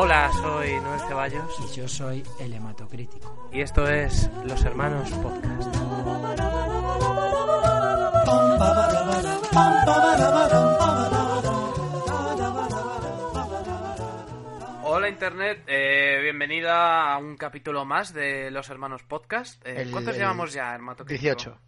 Hola, soy Noel Ceballos Y yo soy el hematocrítico. y esto es Los Hermanos Podcast. Hola Internet, eh, bienvenida a un capítulo más de Los Hermanos Podcast. Eh, El- ¿Cuántos el llevamos ya, hematocrítico? 18.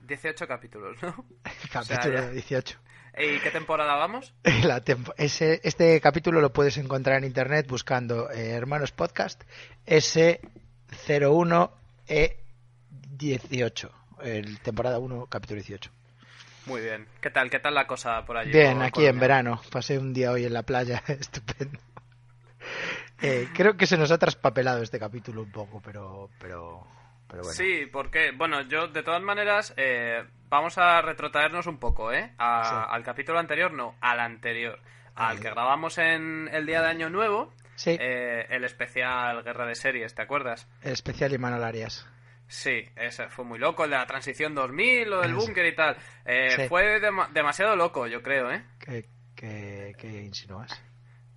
18 capítulos, ¿no? Capítulo ya. 18. ¿Y qué temporada vamos? La tempo- ese, este capítulo lo puedes encontrar en internet buscando eh, Hermanos Podcast S01E18. El temporada 1, capítulo 18. Muy bien. ¿Qué tal? ¿Qué tal la cosa por allí? Bien, aquí en verano. Pasé un día hoy en la playa. Estupendo. Eh, creo que se nos ha traspapelado este capítulo un poco, pero, pero, pero bueno. Sí, porque, bueno, yo de todas maneras eh, vamos a retrotraernos un poco, ¿eh? A- Sí. Al capítulo anterior, no, al anterior. Al que grabamos en el día de Año Nuevo, Sí, eh, el especial Guerra de Series, ¿te acuerdas? el especial Imanol Arias. Sí, ese fue muy loco, el de la transición 2000, lo del sí. búnker y tal. Eh, Sí. Fue dema- demasiado loco, yo creo, ¿eh? ¿Qué, qué, qué insinúas?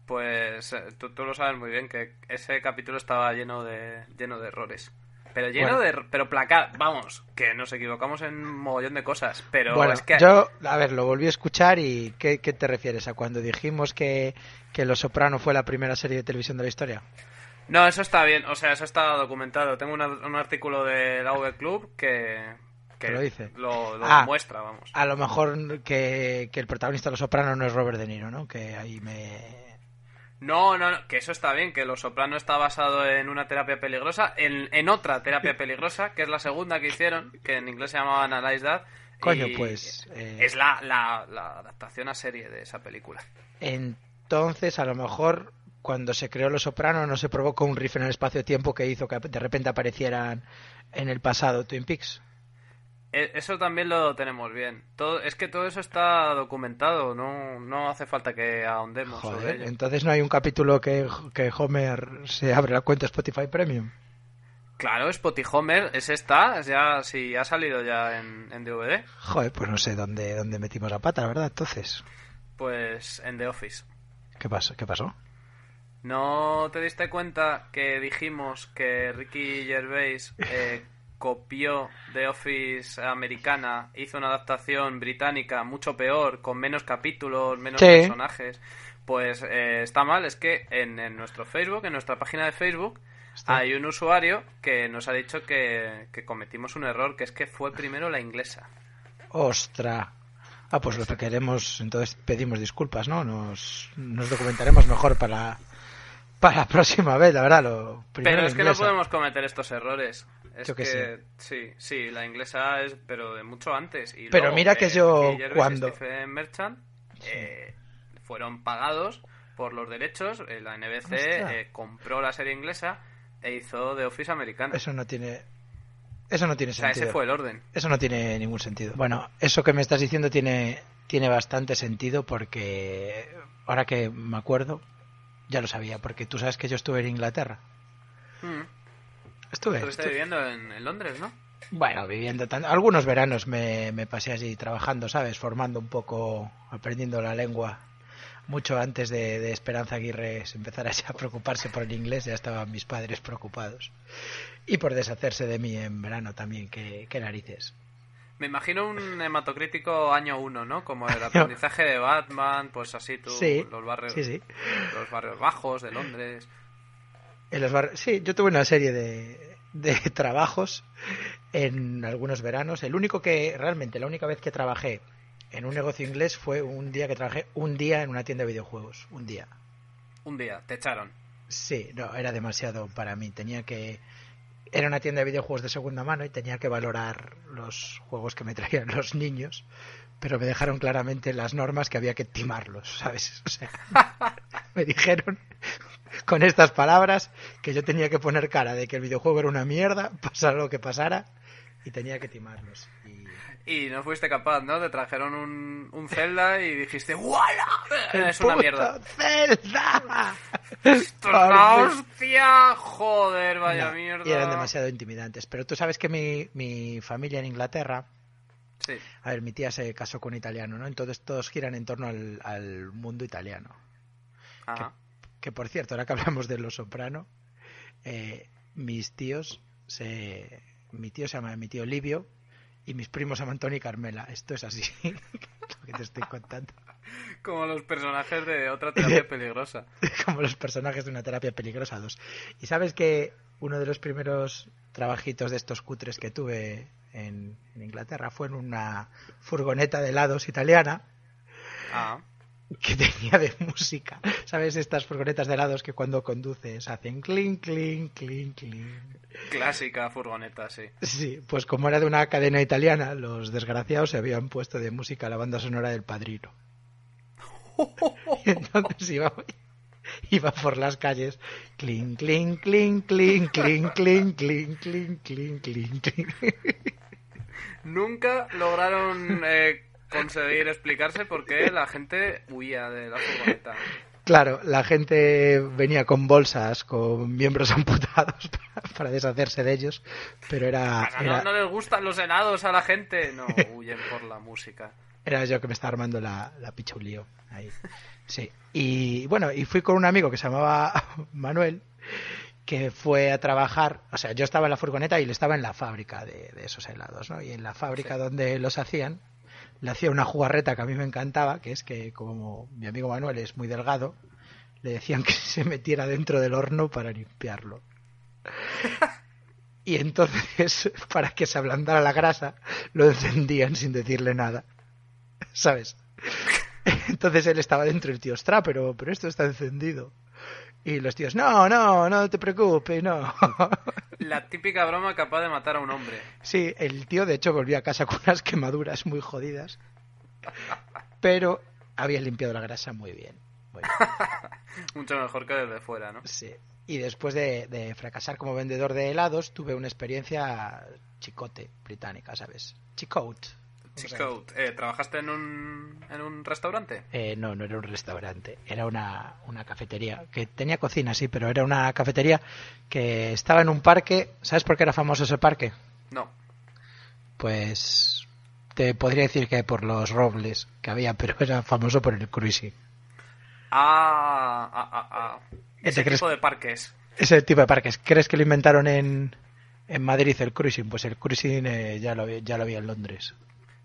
Pues eh, tú, tú lo sabes muy bien que ese capítulo estaba lleno de lleno de errores. Pero lleno Bueno. de... er- Pero placa... Vamos, que nos equivocamos en un mogollón de cosas. Pero bueno, es que... yo, a ver, lo volví a escuchar y ¿qué, qué te refieres? ¿A cuando dijimos que, que Los Soprano fue la primera serie de televisión de la historia? No, eso está bien. O sea, eso está documentado. Tengo una- un artículo de la V Club que... Que ¿Que lo dice? Lo, lo Ah. demuestra, vamos. A lo mejor que, que el protagonista de Los Soprano no es Robert De Niro, ¿no? Que ahí me... No, no, no, que eso está bien, que Los Soprano está basado en una terapia peligrosa, en, en otra terapia peligrosa, que es la segunda que hicieron, que en inglés se llamaba Analyze That. Coño, pues, eh, Es la, la, la adaptación a serie de esa película. Entonces, a lo mejor cuando se creó Los Soprano no se provocó un riff en el espacio-tiempo que hizo que de repente aparecieran en el pasado Twin Peaks. E- Eso también lo tenemos bien. Todo, es que todo eso está documentado, no, no hace falta que ahondemos sobre Joder, ello. entonces no hay un capítulo que, que Homer se abre la cuenta Spotify Premium. Claro, Spotty Homer, ese está, ya sí ha salido ya en, en DVD, Joder, pues no sé dónde, dónde metimos la pata, la verdad. Entonces, pues en The Office. ¿qué pasó? ¿Qué pasó? ¿No te diste cuenta que dijimos que Ricky Gervais eh, copió The Office americana, hizo una adaptación británica mucho peor, con menos capítulos, menos Sí. personajes? Pues eh, está mal, es que en, en nuestro Facebook, en nuestra página de Facebook, Está. hay un usuario que nos ha dicho que, que cometimos un error, que es que fue primero la inglesa. ¡Ostra! Ah, pues lo que queremos, entonces pedimos disculpas, ¿no? Nos, nos documentaremos mejor para, para la próxima vez, la verdad. Lo primero Pero es que no podemos cometer estos errores. Es Yo que que sí, sí, la inglesa es, pero de mucho antes. Y Pero luego, mira que eh, yo Gervais cuando- Stephen Merchant eh, fueron pagados por los derechos. eh, la NBC eh, compró la serie inglesa e hizo The Office americana. Eso no tiene... Eso no tiene o sea, sentido. ese fue el orden. Eso no tiene ningún sentido. Bueno, eso que me estás diciendo tiene, tiene bastante sentido porque ahora que me acuerdo, ya lo sabía, porque tú sabes que yo estuve en Inglaterra. Mm. Estuve. Viviendo en, en Londres, ¿no? Bueno, viviendo tan... Algunos veranos me, me pasé allí trabajando, ¿sabes? Formando un poco, aprendiendo la lengua. Mucho antes de, de Esperanza Aguirre empezara ya a preocuparse por el inglés, ya estaban mis padres preocupados. Y por deshacerse de mí en verano también, qué, qué narices. Me imagino un hematocrítico año uno, ¿no? Como el aprendizaje de Batman, pues así tú, Sí, los barrios, sí, sí. los barrios bajos de Londres. En los bar- Sí, yo tuve una serie de, de trabajos en algunos veranos. El único que, realmente, la única vez que trabajé en un negocio inglés fue un día que trabajé un día en una tienda de videojuegos. Un día. Un día, te echaron. Sí, no, era demasiado para mí. Tenía que. Era una tienda de videojuegos de segunda mano y tenía que valorar los juegos que me traían los niños, pero me dejaron claramente las normas que había que timarlos, ¿sabes? O sea, me dijeron con estas palabras que yo tenía que poner cara de que el videojuego era una mierda, pasara lo que pasara, y tenía que timarlos. Y y no fuiste capaz, ¿no? Te trajeron un, un Zelda y dijiste ¡Wala! Es una mierda. ¡Zelda! ¡Esto es una hostia! Joder, vaya No, mierda. Y eran demasiado intimidantes. Pero tú sabes que mi, mi familia en Inglaterra, Sí. a ver, mi tía se casó con un italiano, ¿no? Entonces todos giran en torno al, al mundo italiano. Ajá. Que por cierto, ahora que hablamos de Los Soprano, eh, mis tíos se... Mi tío se llama mi tío Livio y mis primos se llaman Tony y Carmela. Esto es así, lo que te estoy contando. Como los personajes de otra terapia peligrosa. como los personajes de una terapia peligrosa 2. Y sabes que uno de los primeros trabajitos de estos cutres que tuve en, en Inglaterra fue en una furgoneta de helados italiana Ah. Que tenía de música. ¿Sabes? Estas furgonetas de helados que cuando conduces hacen clink, clink, clink, clink. Clásica furgoneta, sí. Sí, pues como era de una cadena italiana, los desgraciados se habían puesto de música la banda sonora del padrino. Y entonces iba, iba por las calles, clink, clink, clink, clink, clink, clink, clink, clink, clink, clink. Nunca lograron eh, conseguir explicarse por qué la gente huía de la furgoneta. Claro, la gente venía con bolsas, con miembros amputados para, para deshacerse de ellos, pero era, Ah, no, era, no les gustan los helados a la gente. No, huyen por la música. era yo que me estaba armando la, la picha un lío ahí. Sí. Y bueno, y fui con un amigo que se llamaba Manuel, que fue a trabajar, o sea, yo estaba en la furgoneta y él estaba en la fábrica de, de esos helados, ¿no? Y en la fábrica Sí. donde los hacían, le hacía una jugarreta que a mí me encantaba, que es que como mi amigo Manuel es muy delgado, le decían que se metiera dentro del horno para limpiarlo. Y entonces, para que se ablandara la grasa, lo encendían sin decirle nada. ¿Sabes? Entonces él estaba dentro y el tío, ostra, pero, pero esto está encendido. Y los tíos, no, no, no te preocupes, no. La típica broma capaz de matar a un hombre. Sí, el tío de hecho volvió a casa con unas quemaduras muy jodidas. Pero había limpiado la grasa muy bien. Muy bien. Mucho mejor que desde fuera, ¿no? Sí. Y después de, de fracasar como vendedor de helados, tuve una experiencia chicote británica, ¿sabes? Chicote. Eh, ¿trabajaste en un, en un restaurante? Eh, no, no era un restaurante, era una, una cafetería, que tenía cocina, sí, pero era una cafetería que estaba en un parque. ¿Sabes por qué era famoso ese parque? No. Pues te podría decir que por los robles que había, pero era famoso por el cruising. Ah, ah, ah, ah. ¿Te Ese crees- tipo de parques. Ese tipo de parques. ¿Crees que lo inventaron en, en Madrid el cruising? Pues el cruising eh, ya, lo, ya lo había en Londres.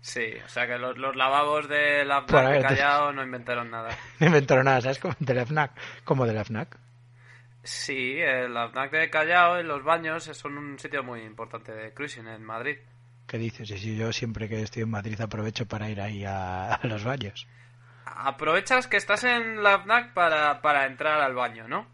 Sí, o sea que los, los lavabos de la FNAC de te- Callao no inventaron nada. No inventaron nada, ¿sabes? Como de la FNAC. Como de la FNAC. Sí, el FNAC de Callao y los baños son un sitio muy importante de cruising en Madrid. ¿Qué dices? Y si yo siempre que estoy en Madrid aprovecho para ir ahí a, a los baños. Aprovechas que estás en la FNAC para, para entrar al baño, ¿no?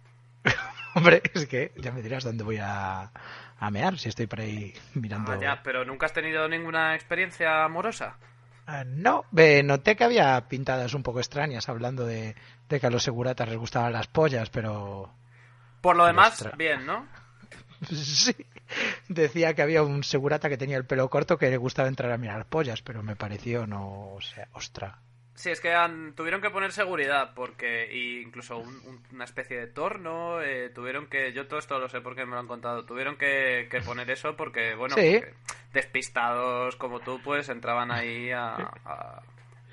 Hombre, es que ya me dirás dónde voy a, a mear si estoy por ahí mirando. Ah, ya, pero nunca has tenido ninguna experiencia amorosa. Ah, no, ve, noté que había pintadas un poco extrañas hablando de, de que a los seguratas les gustaban las pollas, pero Por lo demás, bien, ¿no? sí, decía que había un segurata que tenía el pelo corto que le gustaba entrar a mirar pollas, pero me pareció no, o sea, ostra. Sí, es que han- tuvieron que poner seguridad porque y incluso un- un- una especie de torno, eh, tuvieron que, yo todo esto lo sé porque me lo han contado, tuvieron que, que poner eso porque, bueno, Sí. porque despistados como tú, pues entraban ahí a, a,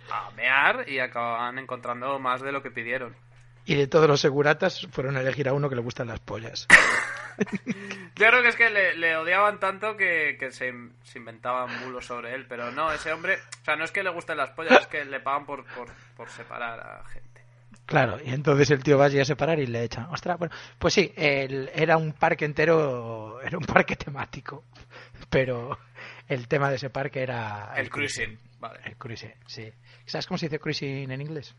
a mear y acababan encontrando más de lo que pidieron. Y de todos los seguratas fueron a elegir a uno que le gustan las pollas. Yo creo que es que le, le odiaban tanto que, que se, se inventaban bulos sobre él, pero no, ese hombre, o sea, no es que le gusten las pollas, es que le pagan por, por, por separar a gente. Claro, y entonces el tío va allí a separar y le echan. Ostras, bueno, pues sí, el- era un parque entero, era un parque temático, pero el tema de ese parque era El cruising, vale. El cruising, sí. ¿Sabes cómo se dice cruising en inglés?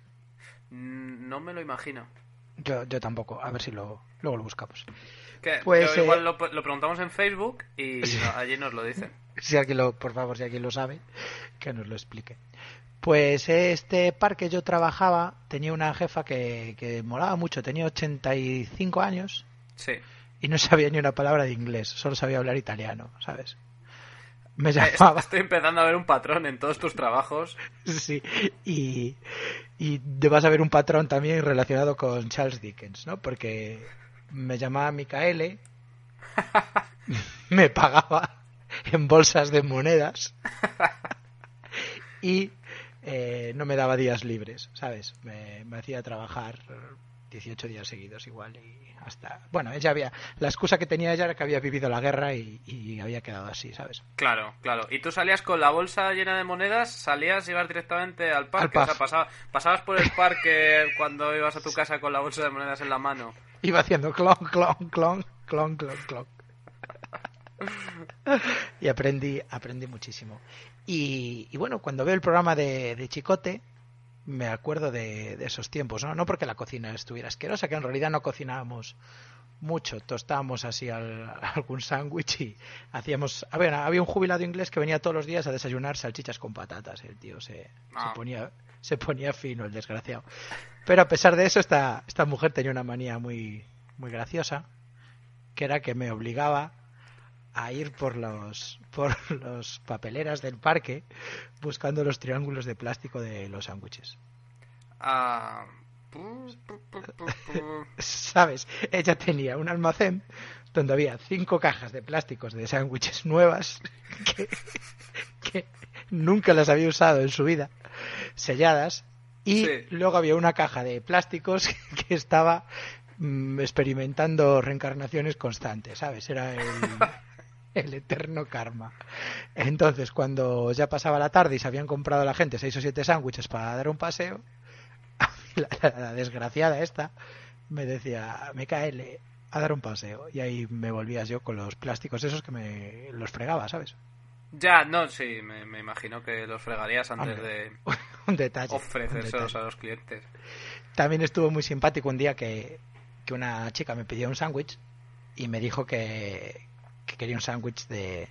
Mm, No me lo imagino. Yo, yo tampoco. A ver si lo, luego lo buscamos. Que, Pues, que igual eh, lo, lo preguntamos en Facebook y no- allí nos lo dicen. Si alguien lo, por favor, si alguien lo sabe, que nos lo explique. Pues este parque yo trabajaba, tenía una jefa que, que molaba mucho, tenía 85 años Sí. y no sabía ni una palabra de inglés, solo sabía hablar italiano, ¿sabes? Me Eh, llamaba, Estoy empezando a ver un patrón en todos tus trabajos. sí, y, y vas a ver un patrón también relacionado con Charles Dickens, ¿no? Porque me llamaba Micaele, me pagaba en bolsas de monedas y eh, no me daba días libres, ¿sabes? Me, me hacía trabajar 18 días seguidos igual y hasta... Bueno, ella había... La excusa que tenía ella era que había vivido la guerra y, y había quedado así, ¿sabes? Claro, claro. Y tú salías con la bolsa llena de monedas, salías y ibas directamente al parque. Al o sea, pasaba- pasabas por el parque cuando ibas a tu casa con la bolsa de monedas en la mano. Iba haciendo clon, clon, clon, clon, clon, clon. Y aprendí, aprendí muchísimo. Y, y bueno, cuando veo el programa de, de Chicote, me acuerdo de, de esos tiempos, ¿no? No porque la cocina estuviera asquerosa, que en realidad no cocinábamos mucho, tostábamos así al- algún sándwich y hacíamos... A ver, había un jubilado inglés que venía todos los días a desayunar salchichas con patatas, el tío se, Ah. se ponía se ponía fino el desgraciado. Pero a pesar de eso, esta, esta mujer tenía una manía muy, muy graciosa, que era que me obligaba a ir por los por los papeleras del parque buscando los triángulos de plástico de los sándwiches. Ah, pu, pu, pu, pu, pu. ¿Sabes? Ella tenía un almacén donde había cinco cajas de plásticos de sándwiches nuevas que, que nunca las había usado en su vida, selladas, y Sí. luego había una caja de plásticos que estaba mm, experimentando reencarnaciones constantes, ¿sabes? Era el, el eterno karma. Entonces, cuando ya pasaba la tarde y se habían comprado la gente seis o siete sándwiches para dar un paseo, la, la- la desgraciada esta me decía, me cae a dar un paseo. Y ahí me volvías yo con los plásticos esos que me los fregaba, ¿sabes? Ya, no, sí, me, me imagino que los fregarías antes Hombre, de un detalle. un ofrecérselos detalle. a los clientes. También estuvo muy simpático un día que, que una chica me pidió un sándwich y me dijo que, que quería un sándwich de...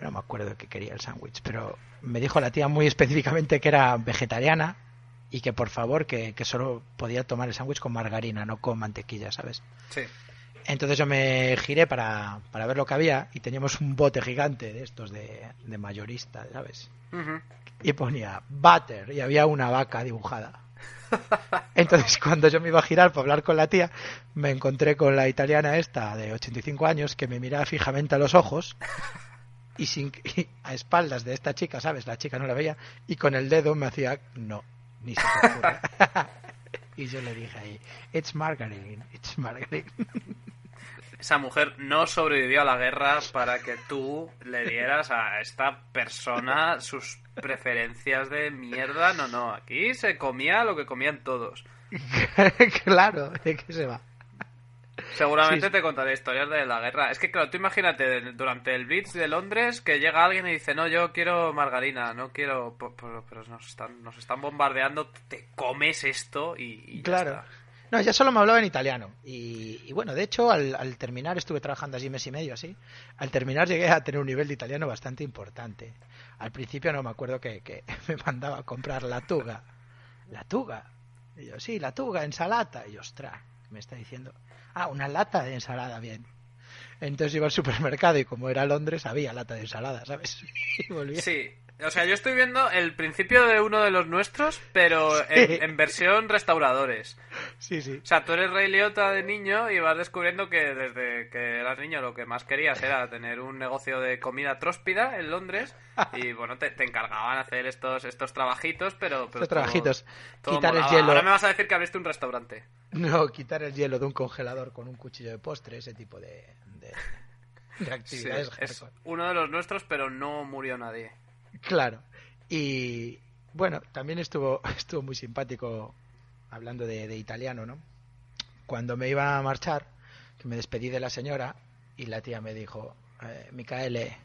No me acuerdo qué quería el sándwich, pero me dijo la tía muy específicamente que era vegetariana y que por favor que, que solo podía tomar el sándwich con margarina, no con mantequilla, ¿sabes? Sí. Entonces yo me giré para, para ver lo que había y teníamos un bote gigante de estos de, de mayorista, ¿sabes? Ujú. y ponía butter y había una vaca dibujada. Entonces cuando yo me iba a girar para hablar con la tía, me encontré con la italiana esta de 85 años que me miraba fijamente a los ojos y, sin, y a espaldas de esta chica, ¿sabes? La chica no la veía y con el dedo me hacía no, ni se te ocurra. y yo le dije ahí, it's margarine, it's margarine. Esa mujer no sobrevivió a la guerra para que tú le dieras a esta persona sus preferencias de mierda. No, no, aquí se comía lo que comían todos. claro, ¿de qué se va? Seguramente Sí. te contaré historias de la guerra. Es que, claro, tú imagínate durante el Blitz de Londres que llega alguien y dice, no, yo quiero margarina, no quiero... Pero nos están, nos están bombardeando, te comes esto y, y ya Claro. está. No, ya solo me hablaba en italiano. Y, bueno, de hecho, al, al terminar, estuve trabajando allí mes y medio así. Al terminar llegué a tener un nivel de italiano bastante importante. Al principio no me acuerdo que, me mandaba a comprar la tuga. La tuga. Y yo, sí, la tuga, ensalada. Y yo, ostras, ¿qué me está diciendo? Ah, una lata de ensalada, bien. Entonces iba al supermercado y como era Londres, había lata de ensalada, ¿sabes? Y volvía. Sí, o sea, yo estoy viendo el principio de uno de los nuestros, pero en, en versión restauradores. sí, sí. O sea, tú eres Rey Liotta de niño y vas descubriendo que desde que eras niño lo que más querías era tener un negocio de comida tróspida en Londres y bueno, te, te encargaban hacer estos estos trabajitos, pero... pero Estos trabajitos. todo- Quitar el hielo. Ahora me vas a decir que abriste un restaurante. No, quitar el hielo de un congelador con un cuchillo de postre, ese tipo de, de, de Sí, actividades. es uno de los nuestros, pero no murió nadie. Claro. Y bueno, también estuvo, estuvo muy simpático hablando de, de italiano, ¿no? Cuando me iba a marchar, que me despedí de la señora y la tía me dijo, eh, Micaele,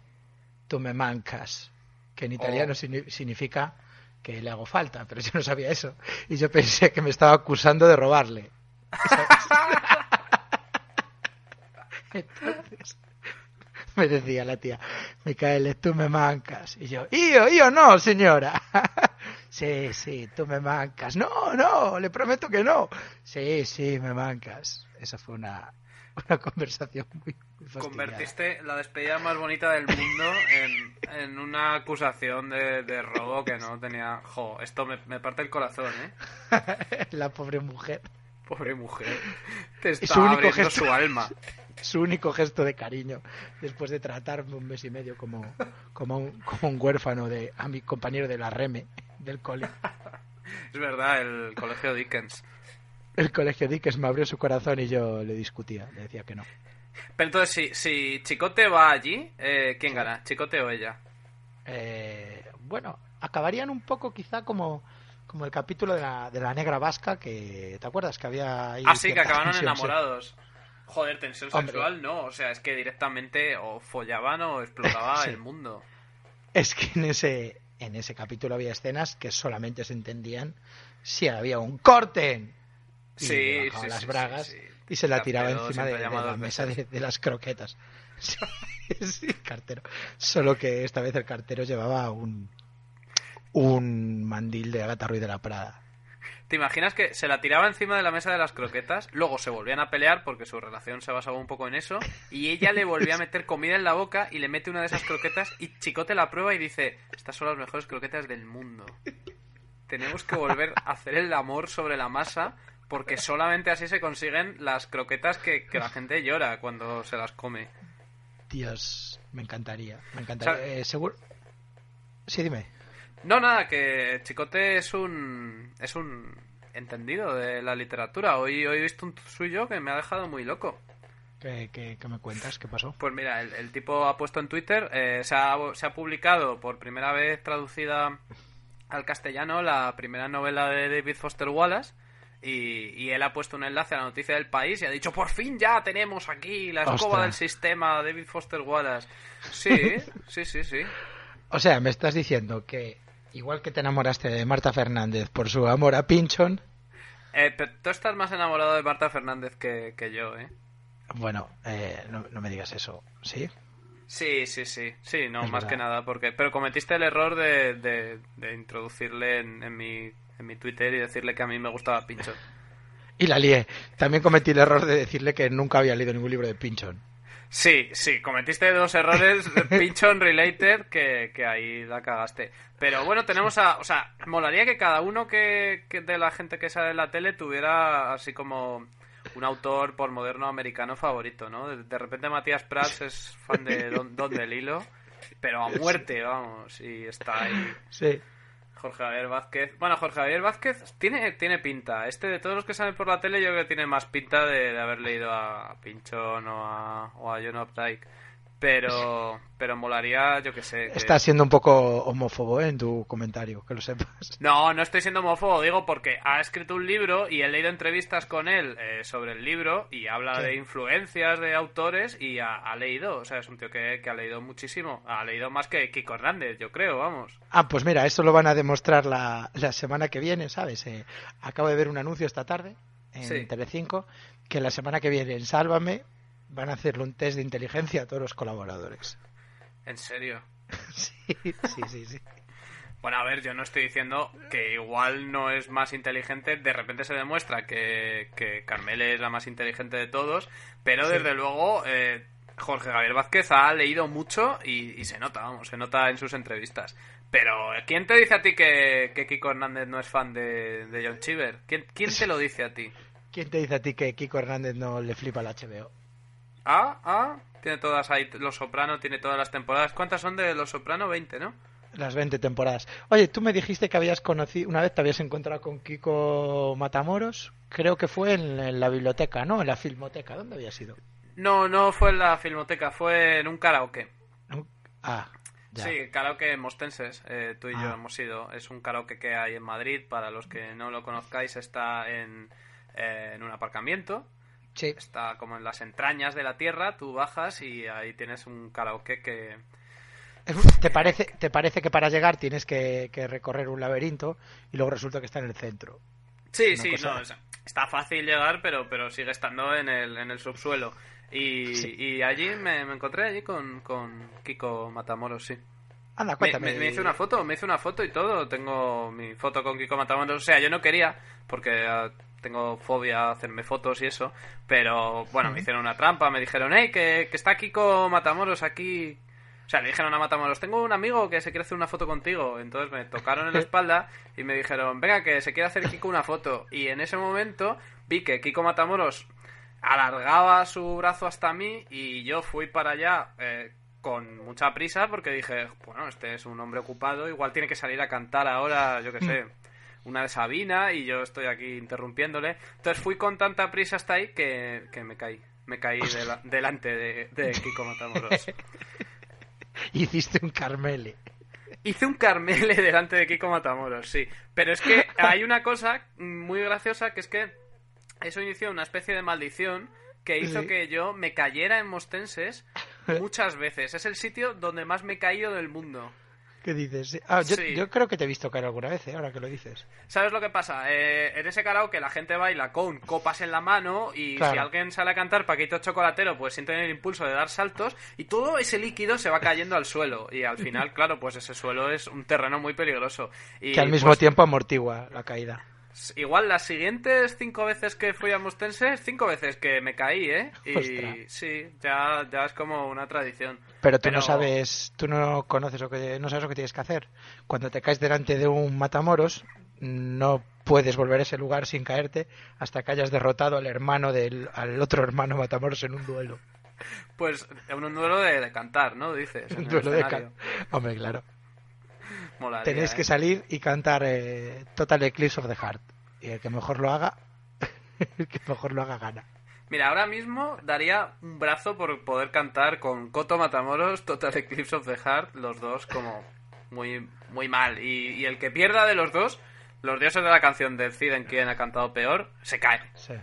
tú me mancas, que en italiano Oh. signi- significa que le hago falta, pero yo no sabía eso. Y yo pensé que me estaba acusando de robarle. Entonces, me decía la tía, Micael, tú me mancas. Y yo, yo, yo no, señora. sí, sí, tú me mancas. No, no, le prometo que no. Sí, sí, me mancas. Esa fue una, una conversación muy, muy. Convertiste la despedida más bonita del mundo en, en una acusación de, de robo que no tenía... Jo, esto me, me parte el corazón, ¿eh? la pobre mujer. Pobre mujer. Te está único abriendo gesto. su alma. Su único gesto de cariño después de tratarme un mes y medio como, como, un, como un huérfano de, a mi compañero de la REME del cole. Es verdad, el colegio Dickens. El colegio Dickens me abrió su corazón y yo le discutía, le decía que no. Pero entonces, si, si Chicote va allí, eh, ¿quién gana? ¿Chicote o ella? Eh, bueno, acabarían un poco quizá como, como el capítulo de la, de la negra vasca que, ¿te acuerdas? Que había ahí Ah, sí, que acabaron tensión, enamorados. Joder, tensión Hombre. sexual no, o sea, es que directamente o follaban o explotaba Sí. el mundo. Es que en ese, en ese capítulo había escenas que solamente se entendían si había un corte. Y Sí, sí, las bragas sí, y se la tiraba encima de, la mesa de, las croquetas. Sí, cartero. Solo que esta vez el cartero llevaba un, un mandil de Agatha Ruiz de la Prada. ¿Te imaginas que se la tiraba encima de la mesa de las croquetas, luego se volvían a pelear porque su relación se basaba un poco en eso, y ella le volvía a meter comida en la boca y le mete una de esas croquetas y Chicote la prueba y dice, estas son las mejores croquetas del mundo. Tenemos que volver a hacer el amor sobre la masa porque solamente así se consiguen las croquetas que, que la gente llora cuando se las come. Dios, me encantaría. Me encantaría. Eh, seguro. Sí, dime. No, nada, que Chicote es un es un entendido de la literatura. Hoy, hoy he visto un suyo que me ha dejado muy loco. ¿Qué, qué- qué me cuentas? ¿Qué pasó? Pues mira, el, el tipo ha puesto en Twitter, eh, se, ha, se ha publicado por primera vez traducida al castellano la primera novela de David Foster Wallace. Y, y él ha puesto un enlace a la noticia del país y ha dicho, por fin ya tenemos aquí la escoba Ostras. del sistema David Foster Wallace. Sí, sí, sí, sí. O sea, me estás diciendo que igual que te enamoraste de Marta Fernández por su amor a Pinchon, Eh, pero tú estás más enamorado de Marta Fernández que, que yo, ¿eh? bueno, eh, no, no me digas eso, ¿sí? Sí, sí, sí. Sí, no, Es más verdad. que nada. porque Pero cometiste el error de, de, de introducirle en, en mi, en mi Twitter y decirle que a mí me gustaba Pincho. Y la lié. También cometí el error de decirle que nunca había leído ningún libro de Pinchon. Sí, sí, cometiste dos errores Pinchon related que, que ahí la cagaste. Pero bueno, tenemos a... O sea, molaría que cada uno que, que de la gente que sale en la tele tuviera así como un autor por moderno americano favorito, ¿no? De, de repente Matías Prats es fan de Don, Don del Hilo, pero a muerte, vamos, y está ahí Sí. Jorge Javier Vázquez. Bueno, Jorge Javier Vázquez tiene, tiene pinta. Este de todos los que salen por la tele, yo creo que tiene más pinta de, de haber leído a Pinchón o a, o a John Updike. Pero, pero molaría, yo que sé. que- Estás siendo un poco homófobo ¿eh? en tu comentario, que lo sepas. No, no estoy siendo homófobo, digo porque ha escrito un libro y he leído entrevistas con él eh, sobre el libro y habla Sí. de influencias de autores y ha, ha leído, o sea, es un tío que, que ha leído muchísimo. Ha leído más que Kiko Hernández, yo creo, vamos. Ah, pues mira, eso lo van a demostrar la, la semana que viene, ¿sabes? Eh, acabo de ver un anuncio esta tarde en Sí. Telecinco que la semana que viene en Sálvame van a hacerle un test de inteligencia a todos los colaboradores. En serio. Sí, sí, sí, sí. Bueno, a ver, yo no estoy diciendo que igual no es más inteligente, de repente se demuestra que, que Carmel es la más inteligente de todos, pero Sí. desde luego eh, Jorge Javier Vázquez ha leído mucho y, y se nota, vamos, se nota en sus entrevistas. Pero, ¿quién te dice a ti que, que Kiko Hernández no es fan de, de John Cheever? ¿Quién, ¿Quién te lo dice a ti? ¿Quién te dice a ti que Kiko Hernández no le flipa el HBO? Ah, ah, tiene todas ahí, Los Soprano tiene todas las temporadas. ¿Cuántas son de Los Soprano? 20, ¿no? Las 20 temporadas. Oye, tú me dijiste que habías conocido, una vez te habías encontrado con Kiko Matamoros, creo que fue en, en la biblioteca, ¿no? En la filmoteca, ¿dónde había sido? No, no fue en la filmoteca, fue en un karaoke. Ah, ya. Sí, karaoke mostenses, eh, tú y yo Ah. hemos ido. Es un karaoke que hay en Madrid, para los que no lo conozcáis, está en, eh, en un aparcamiento, Sí. está como en las entrañas de la tierra, tú bajas y ahí tienes un karaoke que... ¿Te parece, ¿Te parece que para llegar tienes que, que recorrer un laberinto y luego resulta que está en el centro? Sí, Una sí, cosa- no, es, está fácil llegar, pero, pero sigue estando en el, en el subsuelo. Y, y allí me, me, encontré allí con, con Kiko Matamoros, sí. Anda, cuéntame. Me, me, hice una foto, me hice una foto y todo. Tengo mi foto con Kiko Matamoros. O sea, yo no quería, porque uh, tengo fobia a hacerme fotos y eso. Pero bueno, me hicieron una trampa. Me dijeron, hey, que, que está Kiko Matamoros aquí. O sea, le dijeron a Matamoros, tengo un amigo que se quiere hacer una foto contigo. Entonces me tocaron en la espalda y me dijeron, venga, que se quiere hacer Kiko una foto. Y en ese momento vi que Kiko Matamoros alargaba su brazo hasta mí y yo fui para allá eh, con mucha prisa porque dije, bueno, este es un hombre ocupado, igual tiene que salir a cantar ahora, yo qué sé, una de Sabina y yo estoy aquí interrumpiéndole. Entonces fui con tanta prisa hasta ahí que, que me caí. Me caí de la, delante de, de Kiko Matamoros. Hiciste un Carmele. Hice un Carmele delante de Kiko Matamoros, sí. Pero es que hay una cosa muy graciosa que es que eso inició una especie de maldición que hizo Sí. que yo me cayera en Mostenses muchas veces. Es el sitio donde más me he caído del mundo. ¿Qué dices? Ah, yo, Sí. yo creo que te he visto caer alguna vez, ¿eh? ahora que lo dices. ¿Sabes lo que pasa? Eh, en ese karaoke la gente baila con copas en la mano y Claro. si alguien sale a cantar Paquito Chocolatero, pues sienten el impulso de dar saltos y todo ese líquido se va cayendo al suelo. Y al final, claro, pues ese suelo es un terreno muy peligroso. Y, que al mismo pues, tiempo amortigua la caída. Igual las siguientes cinco veces que fui a Mostenses, cinco veces que me caí, ¿eh? Y Ostras. sí, ya, ya es como una tradición. Pero tú no sabes, tú no conoces lo que, no sabes lo que tienes que hacer. Cuando te caes delante de un matamoros, no puedes volver a ese lugar sin caerte hasta que hayas derrotado al hermano del, al otro hermano matamoros en un duelo. Pues en un duelo de, de cantar, ¿no? Dices. en Un el duelo de escenario. can- Hombre, claro. Molaría, Tenéis ¿eh? que salir y cantar eh, Total Eclipse of the Heart. Y el que mejor lo haga, el que mejor lo haga gana. Mira, ahora mismo daría un brazo por poder cantar con Coto Matamoros, Total Eclipse of the Heart, los dos como muy, muy mal. Y, y el que pierda de los dos, los dioses de la canción deciden quién ha cantado peor, se cae. Sí.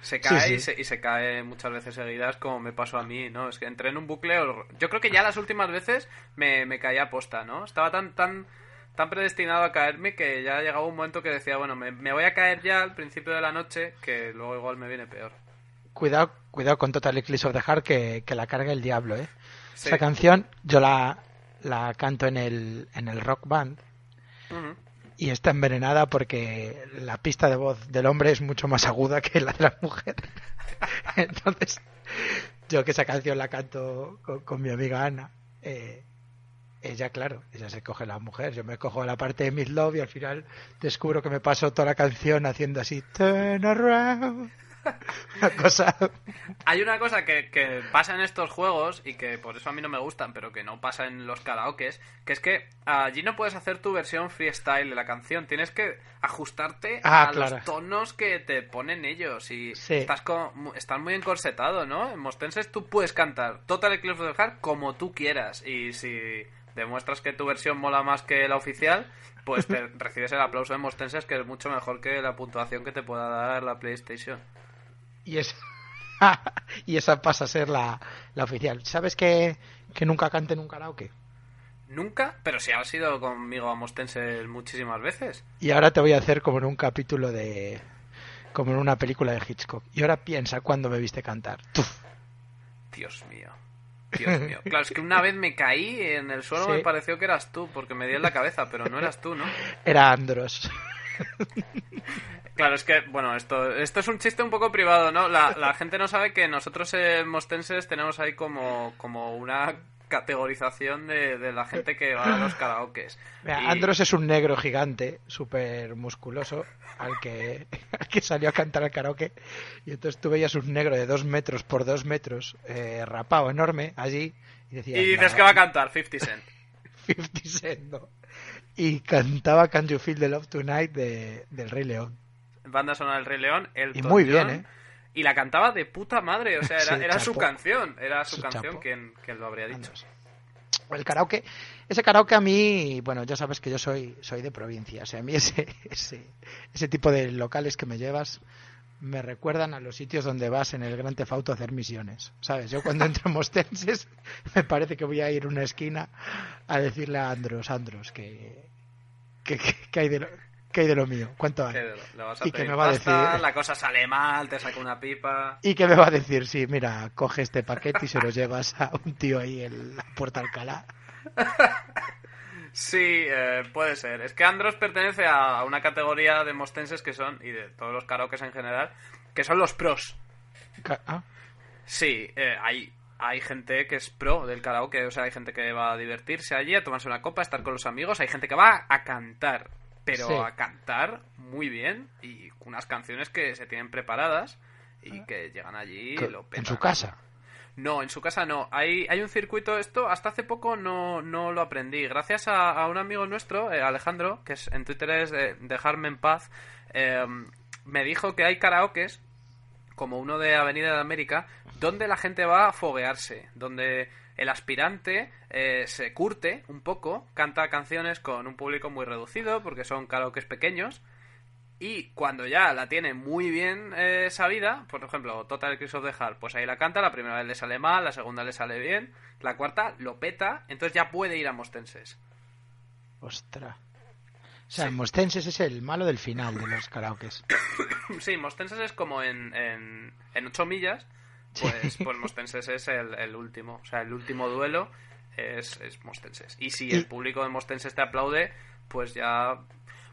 Se cae Sí, Y, se, y se cae muchas veces seguidas, como me pasó a mí, ¿no? Es que entré en un bucle. Yo creo que ya las últimas veces me, me caía posta, ¿no? Estaba tan, tan, tan predestinado a caerme que ya llegaba un momento que decía, bueno, me, me voy a caer ya al principio de la noche, que luego igual me viene peor. Cuidado, cuidado con Total Eclipse of the Heart que, que la carga el diablo, ¿eh? Sí. Esa canción yo la, la canto en el, en el rock band y está envenenada porque la pista de voz del hombre es mucho más aguda que la de la mujer. Entonces, yo que esa canción la canto con, con mi amiga Ana, eh, ella, claro, ella se coge la mujer, yo me cojo la parte de Miss Love y al final descubro que me paso toda la canción haciendo así, turn around. Una cosa Hay una cosa que, que pasa en estos juegos y que por eso a mí no me gustan, pero que no pasa en los karaokes, que es que allí no puedes hacer tu versión freestyle de la canción, tienes que ajustarte Ah, a claro. los tonos que te ponen ellos y Sí. estás, co- mu- estás muy encorsetado, ¿no? En Mostenses tú puedes cantar Total Eclipse of the Heart como tú quieras y si demuestras que tu versión mola más que la oficial, pues te recibes el aplauso de Mostenses que es mucho mejor que la puntuación que te pueda dar la PlayStation. y esa, y esa pasa a ser la, la oficial. ¿Sabes que, que nunca cante en un karaoke? Nunca, pero si has ido conmigo a Mostenses muchísimas veces. Y ahora te voy a hacer como en un capítulo de... como en una película de Hitchcock. Y ahora piensa cuando me viste cantar. Tuf. Dios mío. Dios mío. Claro, es que una vez me caí en el suelo, Sí. me pareció que eras tú, porque me di en la cabeza, pero no eras tú, ¿no? Era Andros. Claro, es que, bueno, esto, esto es un chiste un poco privado, ¿no? La, la gente no sabe que nosotros en Mostenses tenemos ahí como, como una categorización de, de la gente que va a los karaokes. Mira, Y- Andros es un negro gigante, súper musculoso, al que, al que salió a cantar al karaoke. Y entonces tú veías un negro de dos metros por dos metros, eh, rapado enorme, allí. Y, decías, Y dices "No, que va a cantar 50 Cent. 50 Cent, no". Y cantaba Can You Feel the Love Tonight de, del Rey León. Banda sonora del Rey León, el Y muy bien, ¿eh? Y la cantaba de puta madre, o sea, era, Sí, era su canción, era su, Su canción, quien, quien lo habría dicho. El karaoke, ese karaoke a mí, bueno, ya sabes que yo soy, soy de provincia, o sea, a mí ese, ese, ese tipo de locales que me llevas me recuerdan a los sitios donde vas en el Gran Tefauto a hacer misiones, ¿sabes? Yo cuando entro en Mostenses me parece que voy a ir a una esquina a decirle a Andros, Andros, que, que, que- que hay de lo- ¿Qué hay de lo mío? ¿Cuánto hay? ¿Qué de lo- le vas a ¿Y qué pedir me va a decir? La cosa sale mal, te saca una pipa. ¿Y qué me va a decir? Sí, mira, coge este paquete y se lo llevas a un tío ahí en la puerta Alcalá. Sí, eh, puede ser. Es que Andros pertenece a una categoría de mostenses que son, y de todos los karaokes en general, que son los pros. Ah, Sí, eh, hay, hay gente que es pro del karaoke, o sea, hay gente que va a divertirse allí, a tomarse una copa, a estar con los amigos, hay gente que va a cantar, pero Sí. a cantar muy bien y unas canciones que se tienen preparadas y que llegan allí y lo en petan. su casa. No, en su casa no. Hay, hay un circuito, esto hasta hace poco no, no lo aprendí. Gracias a, a un amigo nuestro, eh, Alejandro, que es, en Twitter es de Dejarme en Paz, eh, me dijo que hay karaokes, como uno de Avenida de América, donde la gente va a foguearse, donde el aspirante eh, se curte un poco, canta canciones con un público muy reducido, porque son karaokes pequeños, y cuando ya la tiene muy bien eh, sabida, por ejemplo, Total Eclipse of the Heart, pues ahí la canta, la primera vez le sale mal, la segunda le sale bien, la cuarta lo peta, entonces ya puede ir a Mostenses. Ostras. O sea, Sí. Mostenses es el malo del final de los karaokes. Sí, Mostenses es como en, en, en 8 millas, pues, pues Mostenses es el, el último, o sea, el último duelo es, es Mostenses. Y si el público de Mostenses te aplaude, pues ya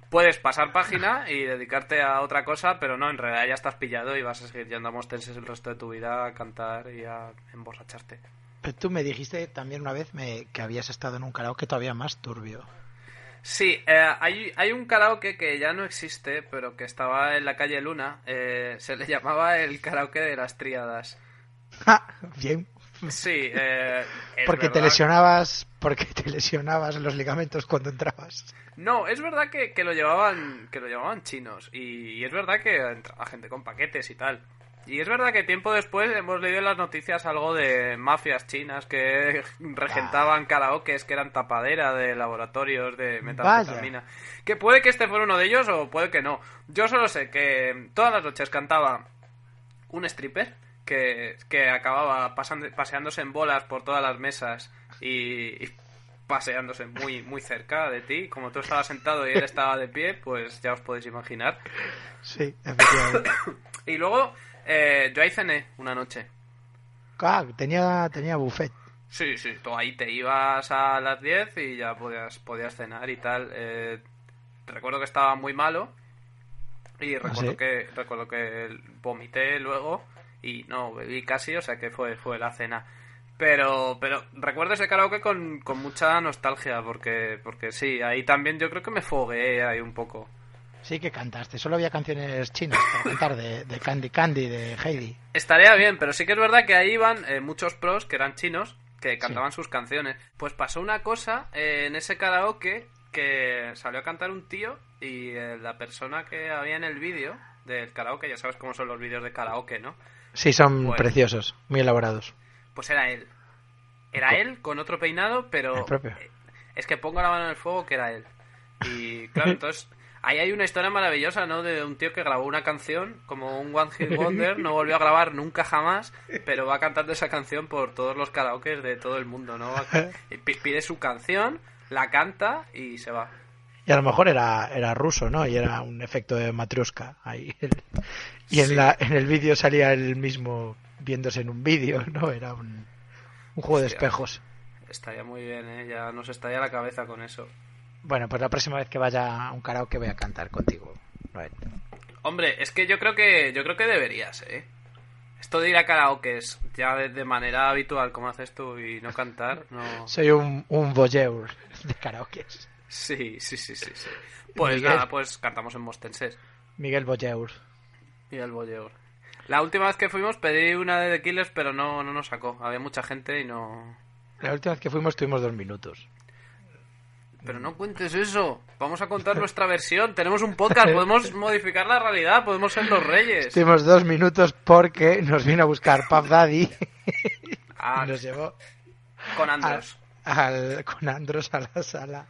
puedes pasar página y dedicarte a otra cosa, pero no, en realidad ya estás pillado y vas a seguir yendo a Mostenses el resto de tu vida a cantar y a emborracharte. Pero tú me dijiste también una vez me- que habías estado en un karaoke todavía más turbio. Sí, eh, hay, hay un karaoke que ya no existe, pero que estaba en la calle Luna. eh, se le llamaba el karaoke de las tríadas. Ah, Bien. Sí, eh, Porque te lesionabas, porque te lesionabas los ligamentos cuando entrabas. No, es verdad que, que lo llevaban que lo llevaban chinos y, y es verdad que entraba gente con paquetes y tal. Y es verdad que tiempo después hemos leído en las noticias algo de mafias chinas que regentaban karaokes que eran tapadera de laboratorios de metanfetamina. Que puede que este fuera uno de ellos o puede que no. Yo solo sé que todas las noches cantaba un stripper que, que acababa paseándose en bolas por todas las mesas y, y paseándose muy, muy cerca de ti. Como tú estabas sentado y él estaba de pie, pues ya os podéis imaginar. Sí, efectivamente. Y luego eh, yo ahí cené una noche. Ah, tenía, tenía buffet. Sí, sí, tú ahí te ibas a las 10 y ya podías, podías cenar y tal. Eh, recuerdo que estaba muy malo y recuerdo, sí? que, recuerdo que vomité luego y no bebí casi, o sea que fue, fue la cena. Pero, pero recuerdo ese karaoke con, con mucha nostalgia porque, porque sí, ahí también yo creo que me fogueé ahí un poco. Sí que cantaste. Solo había canciones chinas para cantar de, de Candy Candy, de Heidi. Estaría bien, pero sí que es verdad que ahí iban eh, muchos pros que eran chinos que cantaban sus canciones. Pues pasó una cosa eh, en ese karaoke que salió a cantar un tío y eh, la persona que había en el vídeo del karaoke, ya sabes cómo son los vídeos de karaoke, ¿no? Sí, son Bueno. preciosos, muy elaborados. Pues era él. Era él con otro peinado, pero El propio. es que pongo la mano en el fuego que era él. Y claro, entonces ahí hay una historia maravillosa, ¿no? De un tío que grabó una canción como un One Hit Wonder, no volvió a grabar nunca jamás, pero va cantando esa canción por todos los karaokes de todo el mundo, ¿no? Pide su canción, la canta y se va. Y a lo mejor era, era ruso, ¿no? Y era un efecto de matrusca ahí. Y en, Sí. la, en el vídeo salía él mismo viéndose en un vídeo, ¿no? Era un, un juego de espejos. Estaría muy bien, ¿eh? Ya nos estalla la cabeza con eso. Bueno, pues la próxima vez que vaya a un karaoke voy a cantar contigo. Noel. Hombre, es que yo creo que yo creo que deberías, ¿eh? Esto de ir a karaokes ya de, de manera habitual como haces tú y no cantar, no. Soy un, un voyeur de karaoke. Sí, sí, sí, sí, sí. Pues Miguel. nada, pues cantamos en Mostenses. Miguel Voyeur. Y el Bolleur. La última vez que fuimos pedí una de The Killers, pero no, no nos sacó. Había mucha gente y no. La última vez que fuimos tuvimos dos minutos. Pero no cuentes eso. Vamos a contar nuestra versión. Tenemos un podcast, podemos modificar la realidad, podemos ser los reyes. Estuvimos dos minutos porque nos vino a buscar Puff Daddy Ah, y nos llevó con Andros. al- con Andros a la sala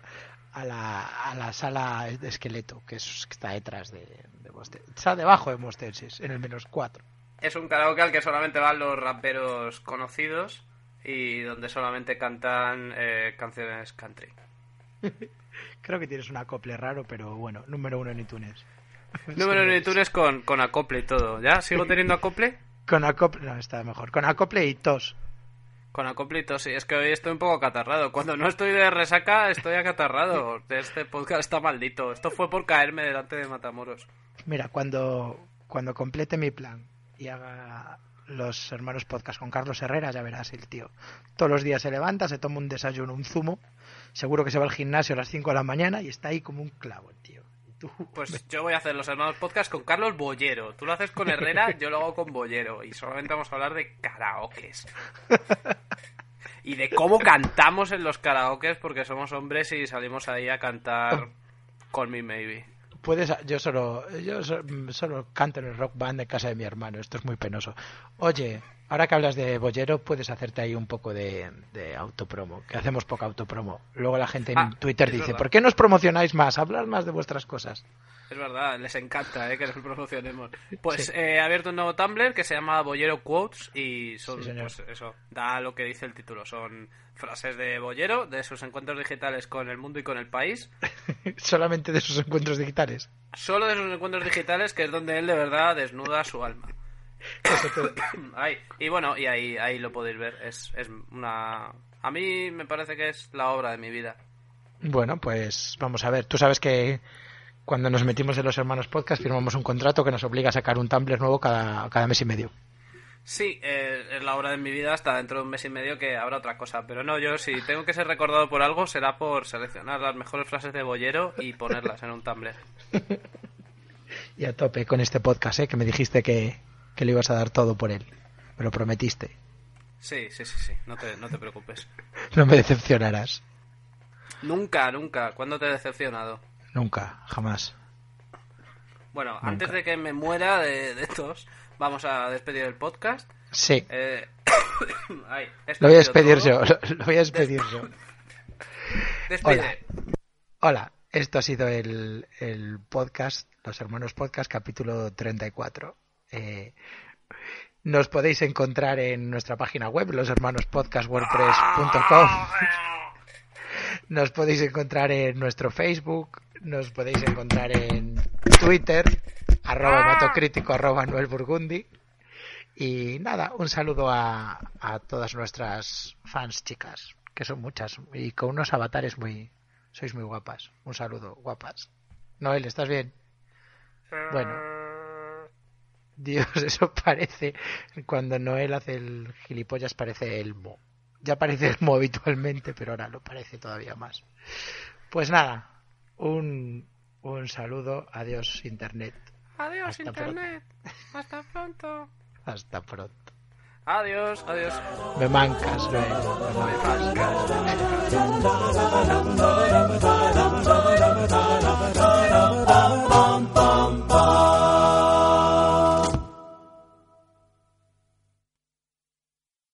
a la, a la sala de esqueleto que, es, que está detrás de, de está debajo de Mostenses en el menos cuatro Es un karaoke al que solamente van los raperos conocidos y donde solamente cantan eh, canciones country. Creo que tienes un acople raro, pero bueno, número uno en iTunes. Número uno en iTunes con, con acople y todo. ¿Ya? ¿Sigo teniendo acople? Con acople, no, está mejor. Con acople y tos. Con acople sí. Es que hoy estoy un poco acatarrado. Cuando no estoy de resaca, estoy acatarrado. Este podcast está maldito. Esto fue por caerme delante de Matamoros. Mira, cuando, cuando complete mi plan y haga los hermanos podcast con Carlos Herrera, ya verás el tío. Todos los días se levanta, se toma un desayuno, un zumo, seguro que se va al gimnasio a las 5 de la mañana y está ahí como un clavo, tío. Pues yo voy a hacer los hermanos podcast con Carlos Bollero. Tú lo haces con Herrera, yo lo hago con Bollero. Y solamente vamos a hablar de karaokes. Y de cómo cantamos en los karaokes porque somos hombres y salimos ahí a cantar Call Me Maybe. Puedes, yo solo, yo solo canto en el rock band de casa de mi hermano. Esto es muy penoso. Oye, ahora que hablas de Bollero, puedes hacerte ahí un poco de, autopromo, que hacemos poca autopromo. Luego la gente en ah, Twitter dice, ¿por qué nos promocionáis más? Hablar más de vuestras cosas. Es verdad, les encanta eh, que nos promocionemos. Pues eh, he abierto un nuevo Tumblr que se llama Bollero Quotes y son, pues eso, da lo que dice el título. Son frases de Bollero, de sus encuentros digitales con el mundo y con el país. Solamente de sus encuentros digitales. Solo de sus encuentros digitales, que es donde él de verdad desnuda su alma. y bueno, y ahí, ahí lo podéis ver. Es, es una. A mí me parece que es la obra de mi vida. Bueno, pues vamos a ver. Tú sabes que cuando nos metimos en los hermanos podcast firmamos un contrato que nos obliga a sacar un Tumblr nuevo cada, cada mes y medio. Sí, eh, es la hora de mi vida hasta dentro de un mes y medio que habrá otra cosa. Pero no, yo si tengo que ser recordado por algo será por seleccionar las mejores frases de Bollero y ponerlas en un Tumblr. y a tope con este podcast, ¿eh? que me dijiste que, que le ibas a dar todo por él. Me lo prometiste. Sí, sí, sí, sí. No te, no te preocupes. no me decepcionarás. Nunca, nunca. ¿Cuándo te he decepcionado? Nunca, jamás. Bueno, antes de que me muera de, de estos, vamos a despedir el podcast. Sí. Eh, lo voy a despedir yo, lo, voy a despedir yo. Despide. Hola. esto ha sido el, el, podcast, Los Hermanos Podcast, capítulo 34. Eh, nos podéis encontrar en nuestra página web, loshermanospodcastwordpress.com. Nos podéis encontrar en nuestro Facebook, nos podéis encontrar en Twitter, arroba matocrítico, arroba Noel Burgundi. Y nada, un saludo a, a todas nuestras fans chicas, que son muchas, y con unos avatares muy... Sois muy guapas. Un saludo, guapas. Noel, ¿estás bien? Bueno. Dios, eso parece... Cuando Noel hace el gilipollas parece Elmo. Ya parece Elmo habitualmente, pero ahora lo parece todavía más. Pues nada, un, un saludo. Adiós, Internet. Adiós, internet. Hasta pronto. Hasta pronto. Adiós, adiós. Me mancas, me, me mancas.